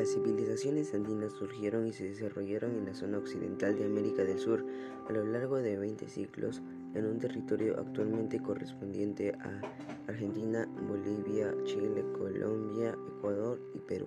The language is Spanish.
Las civilizaciones andinas surgieron y se desarrollaron en la zona occidental de América del Sur a lo largo de 20 siglos en un territorio actualmente correspondiente a Argentina, Bolivia, Chile, Colombia, Ecuador y Perú.